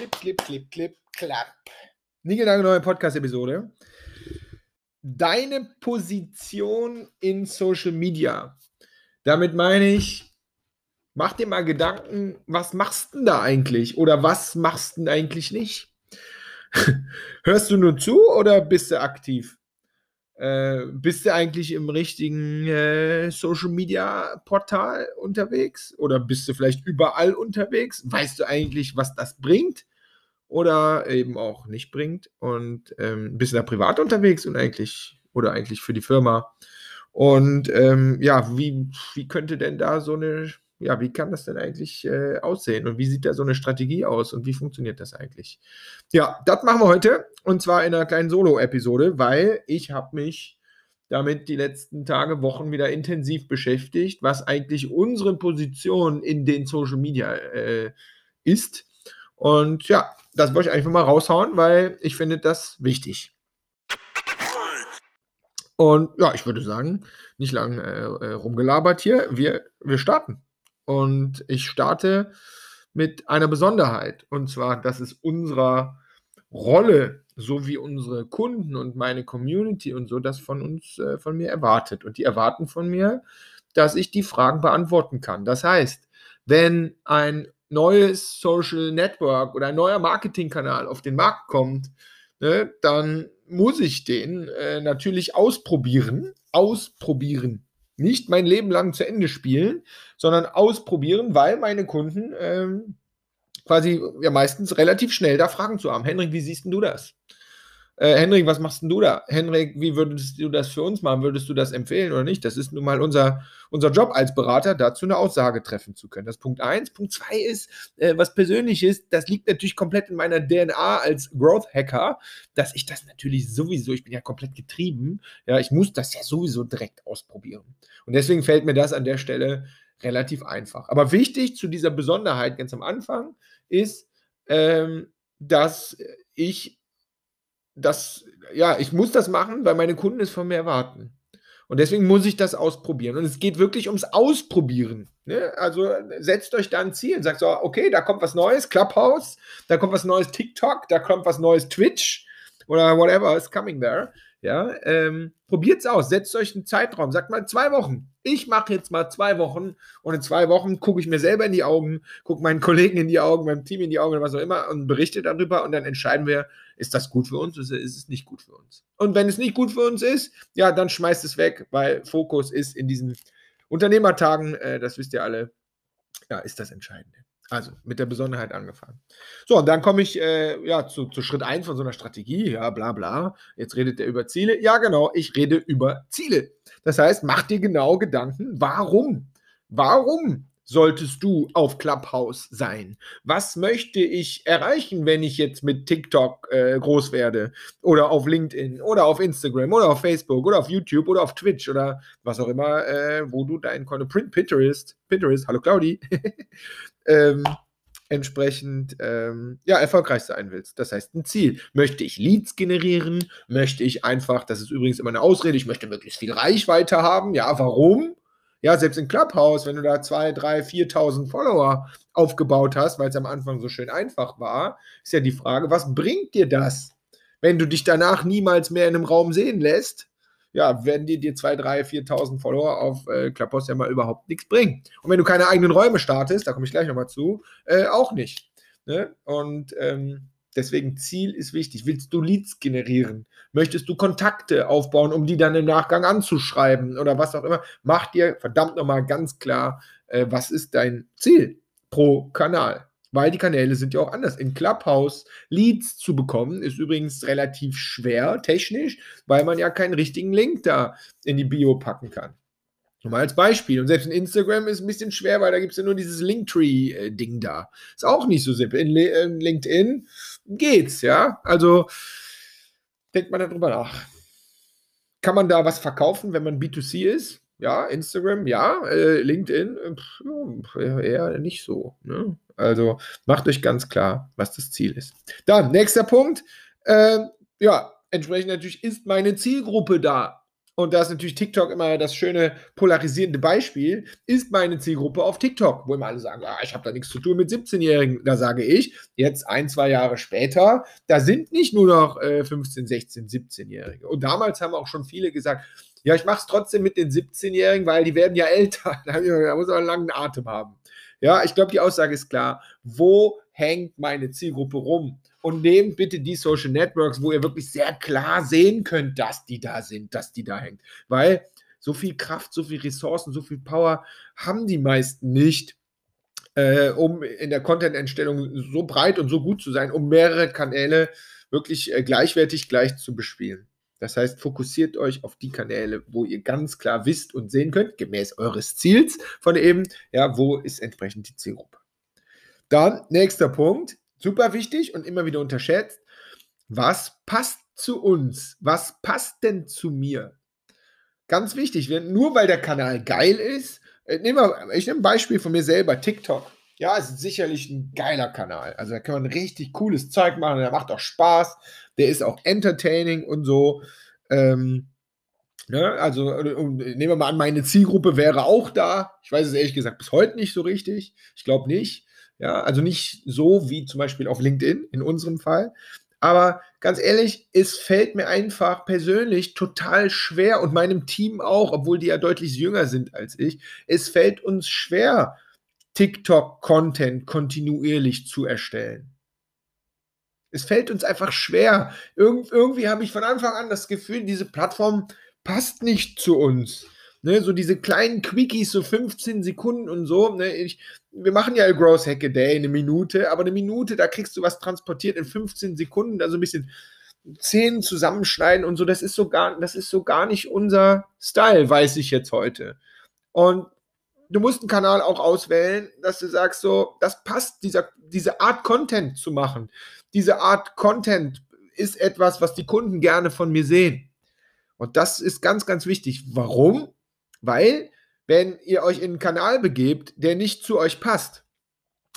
Clip, clip, clip, clip, klapp. Nigelnagel neue Podcast-Episode. Deine Position in Social Media. Damit meine ich, mach dir mal Gedanken, was machst du da eigentlich? Oder was machst du eigentlich nicht? Hörst du nur zu oder bist du aktiv? Äh, bist du eigentlich im richtigen äh, Social Media Portal unterwegs? Oder bist du vielleicht überall unterwegs? Weißt du eigentlich, was das bringt? Oder eben auch nicht bringt? Und ähm, bist du da privat unterwegs und eigentlich, oder eigentlich für die Firma? Und ähm, ja, wie, wie könnte denn da so eine ja, wie kann das denn eigentlich äh, aussehen und wie sieht da so eine Strategie aus und wie funktioniert das eigentlich? Ja, das machen wir heute und zwar in einer kleinen Solo-Episode, weil ich habe mich damit die letzten Tage, Wochen wieder intensiv beschäftigt, was eigentlich unsere Position in den Social Media äh, ist. Und ja, das wollte ich einfach mal raushauen, weil ich finde das wichtig. Und ja, ich würde sagen, nicht lange äh, äh, rumgelabert hier. Wir, wir starten. Und ich starte mit einer Besonderheit. Und zwar, dass es unserer Rolle, so wie unsere Kunden und meine Community und so, das von uns, äh, von mir erwartet. Und die erwarten von mir, dass ich die Fragen beantworten kann. Das heißt, wenn ein neues Social Network oder ein neuer Marketingkanal auf den Markt kommt, ne, dann muss ich den äh, natürlich ausprobieren. Ausprobieren nicht mein Leben lang zu Ende spielen, sondern ausprobieren, weil meine Kunden ähm, quasi ja meistens relativ schnell da Fragen zu haben. Henrik, wie siehst du das? Äh, Henrik, was machst denn du da? Henrik, wie würdest du das für uns machen? Würdest du das empfehlen oder nicht? Das ist nun mal unser, unser Job als Berater, dazu eine Aussage treffen zu können. Das ist Punkt eins. Punkt zwei ist, äh, was persönlich ist, das liegt natürlich komplett in meiner DNA als Growth Hacker, dass ich das natürlich sowieso, ich bin ja komplett getrieben, ja, ich muss das ja sowieso direkt ausprobieren. Und deswegen fällt mir das an der Stelle relativ einfach. Aber wichtig zu dieser Besonderheit ganz am Anfang ist, ähm, dass ich das, ja, ich muss das machen, weil meine Kunden es von mir erwarten. Und deswegen muss ich das ausprobieren. Und es geht wirklich ums Ausprobieren. Ne? Also setzt euch da ein Ziel. Sagt so, okay, da kommt was Neues, Clubhouse, da kommt was Neues TikTok, da kommt was Neues Twitch oder whatever is coming there. Ja, ähm, probiert es aus, setzt euch einen Zeitraum, sagt mal zwei Wochen. Ich mache jetzt mal zwei Wochen und in zwei Wochen gucke ich mir selber in die Augen, gucke meinen Kollegen in die Augen, meinem Team in die Augen, was auch immer und berichte darüber und dann entscheiden wir, ist das gut für uns oder ist es nicht gut für uns. Und wenn es nicht gut für uns ist, ja, dann schmeißt es weg, weil Fokus ist in diesen Unternehmertagen, äh, das wisst ihr alle, ja, ist das Entscheidende. Also mit der Besonderheit angefangen. So, und dann komme ich äh, ja, zu, zu Schritt 1 von so einer Strategie. Ja, bla bla. Jetzt redet er über Ziele. Ja, genau, ich rede über Ziele. Das heißt, mach dir genau Gedanken, warum? Warum solltest du auf Clubhouse sein? Was möchte ich erreichen, wenn ich jetzt mit TikTok äh, groß werde? Oder auf LinkedIn oder auf Instagram oder auf Facebook oder auf YouTube oder auf Twitch oder was auch immer, äh, wo du dein Content Pinterest, Pinterest, hallo Claudi, ähm, entsprechend ähm, ja, erfolgreich sein willst. Das heißt, ein Ziel. Möchte ich Leads generieren? Möchte ich einfach, das ist übrigens immer eine Ausrede, ich möchte möglichst viel Reichweite haben. Ja, warum? Ja, selbst in Clubhouse, wenn du da 2, 3, 4.000 Follower aufgebaut hast, weil es am Anfang so schön einfach war, ist ja die Frage, was bringt dir das, wenn du dich danach niemals mehr in einem Raum sehen lässt? Ja, werden dir die 2, 3, 4.000 Follower auf äh, Clubhouse ja mal überhaupt nichts bringen. Und wenn du keine eigenen Räume startest, da komme ich gleich nochmal zu, äh, auch nicht. Ne? Und ähm, Deswegen Ziel ist wichtig. Willst du Leads generieren? Möchtest du Kontakte aufbauen, um die dann im Nachgang anzuschreiben oder was auch immer? Mach dir verdammt nochmal ganz klar, äh, was ist dein Ziel pro Kanal? Weil die Kanäle sind ja auch anders. In Clubhouse Leads zu bekommen, ist übrigens relativ schwer technisch, weil man ja keinen richtigen Link da in die Bio packen kann. Nur mal als Beispiel. Und selbst in Instagram ist ein bisschen schwer, weil da gibt es ja nur dieses Linktree-Ding da. Ist auch nicht so simpel. In, in LinkedIn geht's, ja. Also denkt man darüber nach. Kann man da was verkaufen, wenn man B2C ist? Ja, Instagram, ja. Äh, LinkedIn, pff, eher nicht so. Ne? Also macht euch ganz klar, was das Ziel ist. Dann, nächster Punkt. Äh, ja, entsprechend natürlich ist meine Zielgruppe da und da ist natürlich TikTok immer das schöne polarisierende Beispiel, ist meine Zielgruppe auf TikTok, wo immer alle sagen, ah, ich habe da nichts zu tun mit 17-Jährigen. Da sage ich, jetzt ein, zwei Jahre später, da sind nicht nur noch äh, 15, 16, 17-Jährige. Und damals haben auch schon viele gesagt, ja, ich mache es trotzdem mit den 17-Jährigen, weil die werden ja älter. Da muss man einen langen Atem haben. Ja, ich glaube, die Aussage ist klar. Wo hängt meine Zielgruppe rum? Und nehmt bitte die Social Networks, wo ihr wirklich sehr klar sehen könnt, dass die da sind, dass die da hängt. Weil so viel Kraft, so viel Ressourcen, so viel Power haben die meisten nicht, äh, um in der Content-Entstellung so breit und so gut zu sein, um mehrere Kanäle wirklich äh, gleichwertig gleich zu bespielen. Das heißt, fokussiert euch auf die Kanäle, wo ihr ganz klar wisst und sehen könnt, gemäß eures Ziels von eben, ja, wo ist entsprechend die Zielgruppe. Dann, nächster Punkt, super wichtig und immer wieder unterschätzt. Was passt zu uns? Was passt denn zu mir? Ganz wichtig, nur weil der Kanal geil ist, äh, ich nehme ein Beispiel von mir selber, TikTok. Ja, es ist sicherlich ein geiler Kanal. Also da kann man richtig cooles Zeug machen, der macht auch Spaß, der ist auch entertaining und so. Ähm, ne, also nehmen wir mal an, meine Zielgruppe wäre auch da. Ich weiß es ehrlich gesagt bis heute nicht so richtig. Ich glaube nicht. Ja, also nicht so wie zum Beispiel auf LinkedIn in unserem Fall. Aber ganz ehrlich, es fällt mir einfach persönlich total schwer und meinem Team auch, obwohl die ja deutlich jünger sind als ich. Es fällt uns schwer, TikTok-Content kontinuierlich zu erstellen. Es fällt uns einfach schwer. Irgend, irgendwie habe ich von Anfang an das Gefühl, diese Plattform passt nicht zu uns. Ne, so diese kleinen Quickies, so 15 Sekunden und so. Ne, ich, wir machen ja Gross Hack a Day, eine Minute, aber eine Minute, da kriegst du was transportiert in 15 Sekunden, da so ein bisschen Zähne zusammenschneiden und so. Das ist so gar, das ist so gar nicht unser Style, weiß ich jetzt heute. Und du musst einen Kanal auch auswählen, dass du sagst, so, das passt, dieser, diese Art Content zu machen. Diese Art Content ist etwas, was die Kunden gerne von mir sehen. Und das ist ganz, ganz wichtig. Warum? Weil, wenn ihr euch in einen Kanal begebt, der nicht zu euch passt,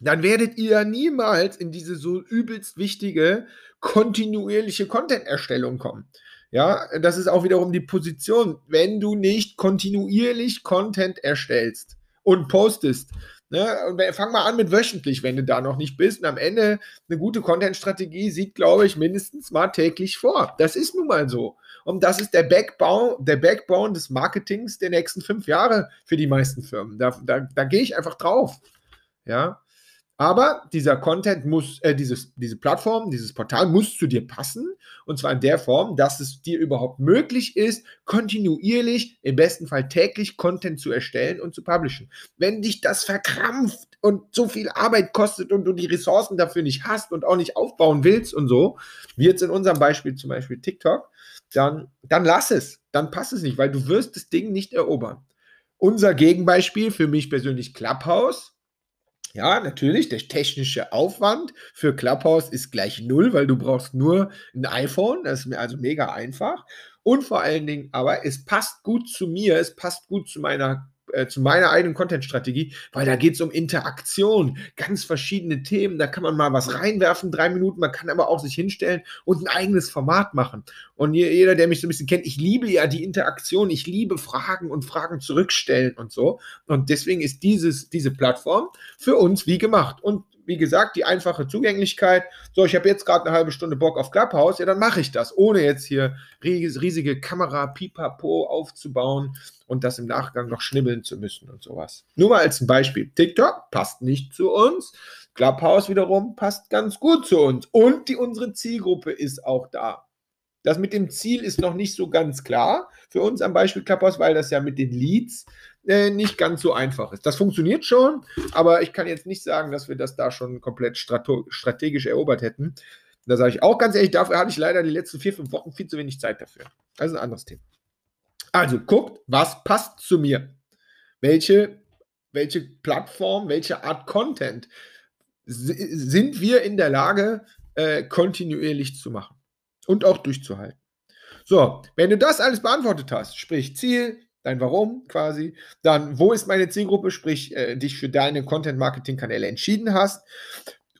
dann werdet ihr niemals in diese so übelst wichtige kontinuierliche Content-Erstellung kommen. Ja, das ist auch wiederum die Position. Wenn du nicht kontinuierlich Content erstellst und postest, ne, und fang mal an mit wöchentlich, wenn du da noch nicht bist. Und am Ende eine gute Content-Strategie sieht, glaube ich, mindestens mal täglich vor. Das ist nun mal so. Und das ist der Backbone, der Backbone des Marketings der nächsten fünf Jahre für die meisten Firmen. Da, da, da gehe ich einfach drauf. Ja. Aber dieser Content muss, äh, dieses, diese Plattform, dieses Portal muss zu dir passen. Und zwar in der Form, dass es dir überhaupt möglich ist, kontinuierlich, im besten Fall täglich Content zu erstellen und zu publishen. Wenn dich das verkrampft und so viel Arbeit kostet und du die Ressourcen dafür nicht hast und auch nicht aufbauen willst und so, wie jetzt in unserem Beispiel zum Beispiel TikTok, dann, dann lass es. Dann passt es nicht, weil du wirst das Ding nicht erobern. Unser Gegenbeispiel für mich persönlich Clubhouse ja, natürlich, der technische Aufwand für Clubhouse ist gleich null, weil du brauchst nur ein iPhone, das ist also mega einfach. Und vor allen Dingen, aber es passt gut zu mir, es passt gut zu meiner äh, zu meiner eigenen Content-Strategie, weil da geht es um Interaktion, ganz verschiedene Themen. Da kann man mal was reinwerfen, drei Minuten, man kann aber auch sich hinstellen und ein eigenes Format machen. Und jeder, der mich so ein bisschen kennt, ich liebe ja die Interaktion, ich liebe Fragen und Fragen zurückstellen und so. Und deswegen ist dieses, diese Plattform für uns wie gemacht. Und wie gesagt, die einfache Zugänglichkeit. So, ich habe jetzt gerade eine halbe Stunde Bock auf Clubhouse, ja, dann mache ich das, ohne jetzt hier riesige Kamera, Pipapo aufzubauen und das im Nachgang noch schnibbeln zu müssen und sowas. Nur mal als ein Beispiel. TikTok passt nicht zu uns. Clubhouse wiederum passt ganz gut zu uns. Und die, unsere Zielgruppe ist auch da. Das mit dem Ziel ist noch nicht so ganz klar für uns am Beispiel Clubhouse, weil das ja mit den Leads äh, nicht ganz so einfach ist. Das funktioniert schon, aber ich kann jetzt nicht sagen, dass wir das da schon komplett strategisch erobert hätten. Da sage ich auch ganz ehrlich, dafür hatte ich leider die letzten vier, fünf Wochen viel zu wenig Zeit dafür. Das ist ein anderes Thema. Also guckt, was passt zu mir. Welche, welche Plattform, welche Art Content sind wir in der Lage, äh, kontinuierlich zu machen und auch durchzuhalten. So, wenn du das alles beantwortet hast, sprich Ziel, dein Warum quasi, dann wo ist meine Zielgruppe, sprich äh, dich für deine Content-Marketing-Kanäle entschieden hast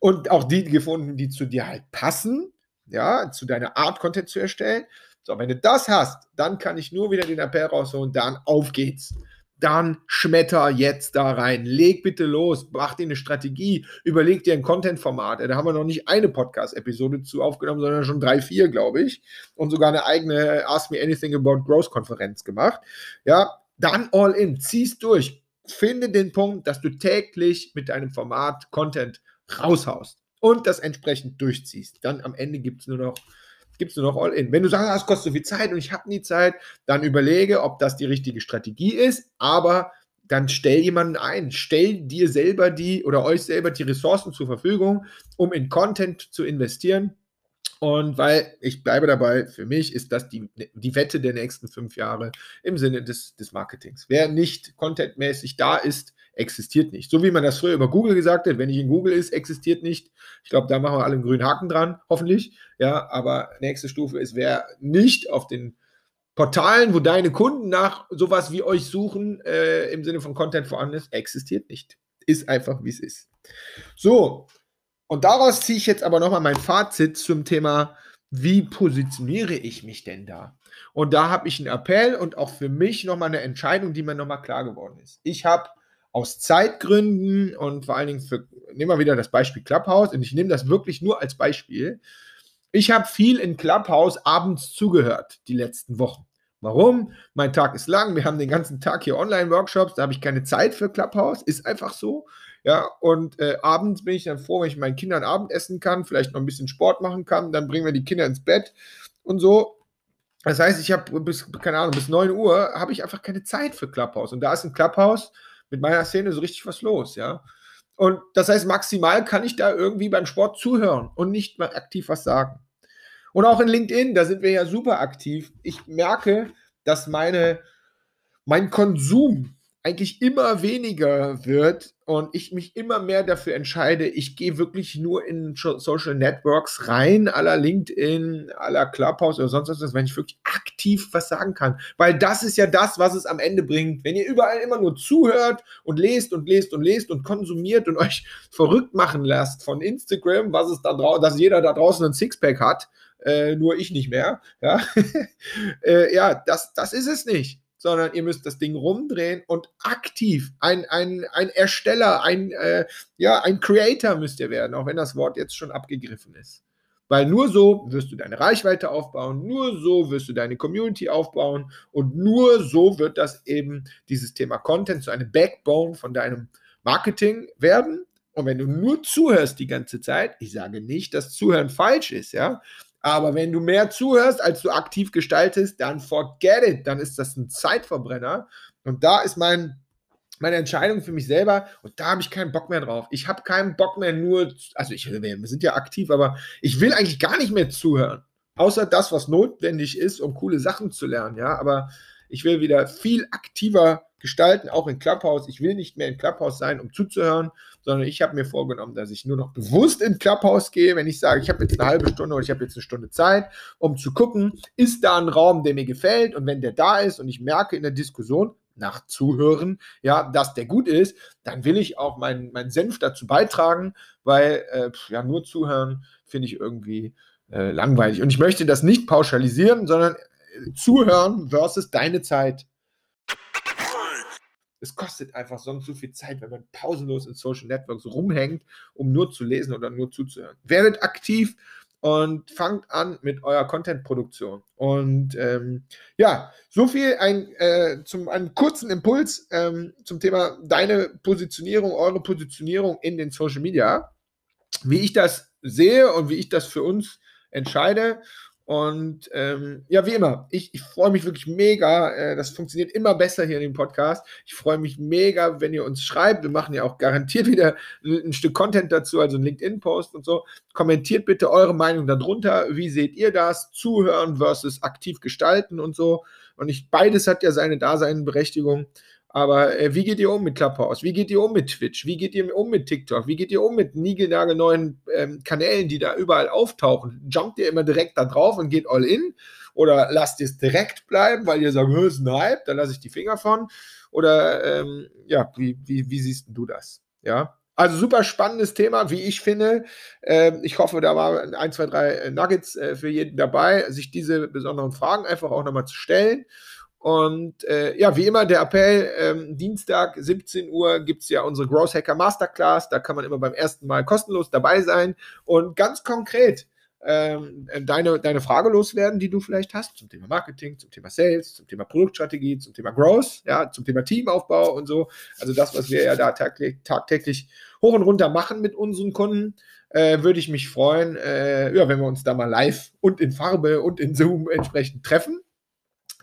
und auch die gefunden, die zu dir halt passen, ja, zu deiner Art Content zu erstellen, So, wenn du das hast, dann kann ich nur wieder den Appell rausholen, dann auf geht's dann schmetter jetzt da rein. Leg bitte los, mach dir eine Strategie, überleg dir ein Content-Format. Da haben wir noch nicht eine Podcast-Episode zu aufgenommen, sondern schon drei, vier, glaube ich. Und sogar eine eigene Ask Me Anything About Growth-Konferenz gemacht. Ja, dann all in, zieh's durch. Finde den Punkt, dass du täglich mit deinem Format Content raushaust und das entsprechend durchziehst. Dann am Ende gibt es nur noch gibt es nur noch All-In. Wenn du sagst, das kostet so viel Zeit und ich habe nie Zeit, dann überlege, ob das die richtige Strategie ist, aber dann stell jemanden ein, stell dir selber die oder euch selber die Ressourcen zur Verfügung, um in Content zu investieren. Und weil ich bleibe dabei, für mich ist das die, die Wette der nächsten fünf Jahre im Sinne des, des Marketings. Wer nicht contentmäßig da ist, existiert nicht. So wie man das früher über Google gesagt hat, wenn nicht in Google ist, existiert nicht. Ich glaube, da machen wir alle einen grünen Haken dran, hoffentlich. Ja, aber nächste Stufe ist, wer nicht auf den Portalen, wo deine Kunden nach sowas wie euch suchen, äh, im Sinne von Content vorhanden ist, existiert nicht. Ist einfach, wie es ist. So, und daraus ziehe ich jetzt aber nochmal mein Fazit zum Thema, wie positioniere ich mich denn da? Und da habe ich einen Appell und auch für mich nochmal eine Entscheidung, die mir nochmal klar geworden ist. Ich habe aus Zeitgründen und vor allen Dingen für, nehmen wir wieder das Beispiel Clubhouse und ich nehme das wirklich nur als Beispiel. Ich habe viel in Clubhouse abends zugehört, die letzten Wochen. Warum? Mein Tag ist lang, wir haben den ganzen Tag hier Online-Workshops, da habe ich keine Zeit für Clubhouse, ist einfach so. Ja, und äh, abends bin ich dann froh, wenn ich meinen Kindern Abendessen kann, vielleicht noch ein bisschen Sport machen kann, dann bringen wir die Kinder ins Bett und so. Das heißt, ich habe bis, keine Ahnung, bis 9 Uhr habe ich einfach keine Zeit für Clubhouse. Und da ist ein Clubhouse mit meiner Szene so richtig was los, ja. Und das heißt, maximal kann ich da irgendwie beim Sport zuhören und nicht mal aktiv was sagen. Und auch in LinkedIn, da sind wir ja super aktiv. Ich merke, dass meine, mein Konsum eigentlich immer weniger wird und ich mich immer mehr dafür entscheide, ich gehe wirklich nur in Social Networks rein, aller LinkedIn, aller Clubhouse oder sonst was, wenn ich wirklich aktiv was sagen kann. Weil das ist ja das, was es am Ende bringt. Wenn ihr überall immer nur zuhört und lest und lest und lest und konsumiert und euch verrückt machen lasst von Instagram, was es da draußen, dass jeder da draußen ein Sixpack hat, äh, nur ich nicht mehr. Ja, äh, ja das, das ist es nicht sondern ihr müsst das Ding rumdrehen und aktiv ein, ein, ein Ersteller, ein, äh, ja, ein Creator müsst ihr werden, auch wenn das Wort jetzt schon abgegriffen ist. Weil nur so wirst du deine Reichweite aufbauen, nur so wirst du deine Community aufbauen und nur so wird das eben dieses Thema Content zu einem Backbone von deinem Marketing werden. Und wenn du nur zuhörst die ganze Zeit, ich sage nicht, dass Zuhören falsch ist, ja, aber wenn du mehr zuhörst, als du aktiv gestaltest, dann forget it. Dann ist das ein Zeitverbrenner. Und da ist mein, meine Entscheidung für mich selber. Und da habe ich keinen Bock mehr drauf. Ich habe keinen Bock mehr nur, also ich, wir sind ja aktiv, aber ich will eigentlich gar nicht mehr zuhören. Außer das, was notwendig ist, um coole Sachen zu lernen. Ja, aber ich will wieder viel aktiver gestalten, auch in Clubhouse. Ich will nicht mehr in Clubhouse sein, um zuzuhören, sondern ich habe mir vorgenommen, dass ich nur noch bewusst in Clubhouse gehe, wenn ich sage, ich habe jetzt eine halbe Stunde oder ich habe jetzt eine Stunde Zeit, um zu gucken, ist da ein Raum, der mir gefällt und wenn der da ist und ich merke in der Diskussion, nach Zuhören, ja, dass der gut ist, dann will ich auch meinen mein Senf dazu beitragen, weil äh, ja, nur zuhören finde ich irgendwie äh, langweilig. Und ich möchte das nicht pauschalisieren, sondern äh, zuhören versus deine Zeit es kostet einfach sonst so viel Zeit, wenn man pausenlos in Social Networks rumhängt, um nur zu lesen oder nur zuzuhören. Werdet aktiv und fangt an mit eurer Content-Produktion. Und ähm, ja, so viel ein, äh, zum einen kurzen Impuls ähm, zum Thema deine Positionierung, eure Positionierung in den Social Media, wie ich das sehe und wie ich das für uns entscheide. Und ähm, ja, wie immer, ich, ich freue mich wirklich mega. Äh, das funktioniert immer besser hier in dem Podcast. Ich freue mich mega, wenn ihr uns schreibt. Wir machen ja auch garantiert wieder ein, ein Stück Content dazu, also ein LinkedIn-Post und so. Kommentiert bitte eure Meinung darunter. Wie seht ihr das? Zuhören versus aktiv gestalten und so. Und ich, beides hat ja seine Daseinberechtigung. Aber äh, wie geht ihr um mit Clubhouse? Wie geht ihr um mit Twitch? Wie geht ihr um mit TikTok? Wie geht ihr um mit niegelnagelneuen ähm, Kanälen, die da überall auftauchen? Jumpt ihr immer direkt da drauf und geht all in? Oder lasst ihr es direkt bleiben, weil ihr sagt, es ist ein Hype, da lasse ich die Finger von? Oder ähm, ja, wie, wie, wie siehst du das? Ja, Also super spannendes Thema, wie ich finde. Ähm, ich hoffe, da waren ein, zwei, drei äh, Nuggets äh, für jeden dabei, sich diese besonderen Fragen einfach auch nochmal zu stellen. Und äh, ja, wie immer der Appell, ähm, Dienstag 17 Uhr gibt es ja unsere Growth Hacker Masterclass. Da kann man immer beim ersten Mal kostenlos dabei sein. Und ganz konkret, ähm, deine, deine Frage loswerden, die du vielleicht hast zum Thema Marketing, zum Thema Sales, zum Thema Produktstrategie, zum Thema Growth, ja, zum Thema Teamaufbau und so. Also das, was wir ja da tagtäglich, tagtäglich hoch und runter machen mit unseren Kunden, äh, würde ich mich freuen, äh, ja, wenn wir uns da mal live und in Farbe und in Zoom entsprechend treffen.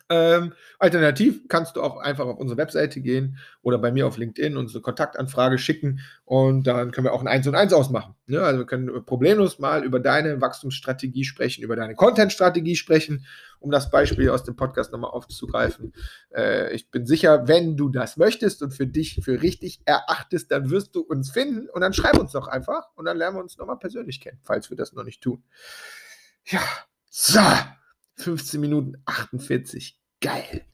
Ähm, alternativ kannst du auch einfach auf unsere Webseite gehen oder bei mir auf LinkedIn unsere Kontaktanfrage schicken und dann können wir auch ein 1 und 1 ausmachen. Ne? Also wir können problemlos mal über deine Wachstumsstrategie sprechen, über deine Content-Strategie sprechen, um das Beispiel aus dem Podcast nochmal aufzugreifen. Äh, ich bin sicher, wenn du das möchtest und für dich für richtig erachtest, dann wirst du uns finden und dann schreib uns doch einfach und dann lernen wir uns nochmal persönlich kennen, falls wir das noch nicht tun. Ja, so. 15 Minuten 48. Geil.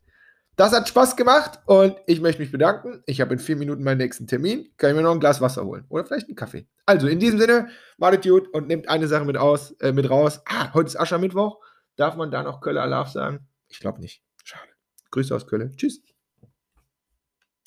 Das hat Spaß gemacht und ich möchte mich bedanken. Ich habe in vier Minuten meinen nächsten Termin. Kann ich mir noch ein Glas Wasser holen oder vielleicht einen Kaffee. Also in diesem Sinne, wartet gut und nehmt eine Sache mit, aus, äh, mit raus. Ah, heute ist Aschermittwoch. Darf man da noch Kölle Alaf sagen? Ich glaube nicht. Schade. Grüße aus Köln. Tschüss.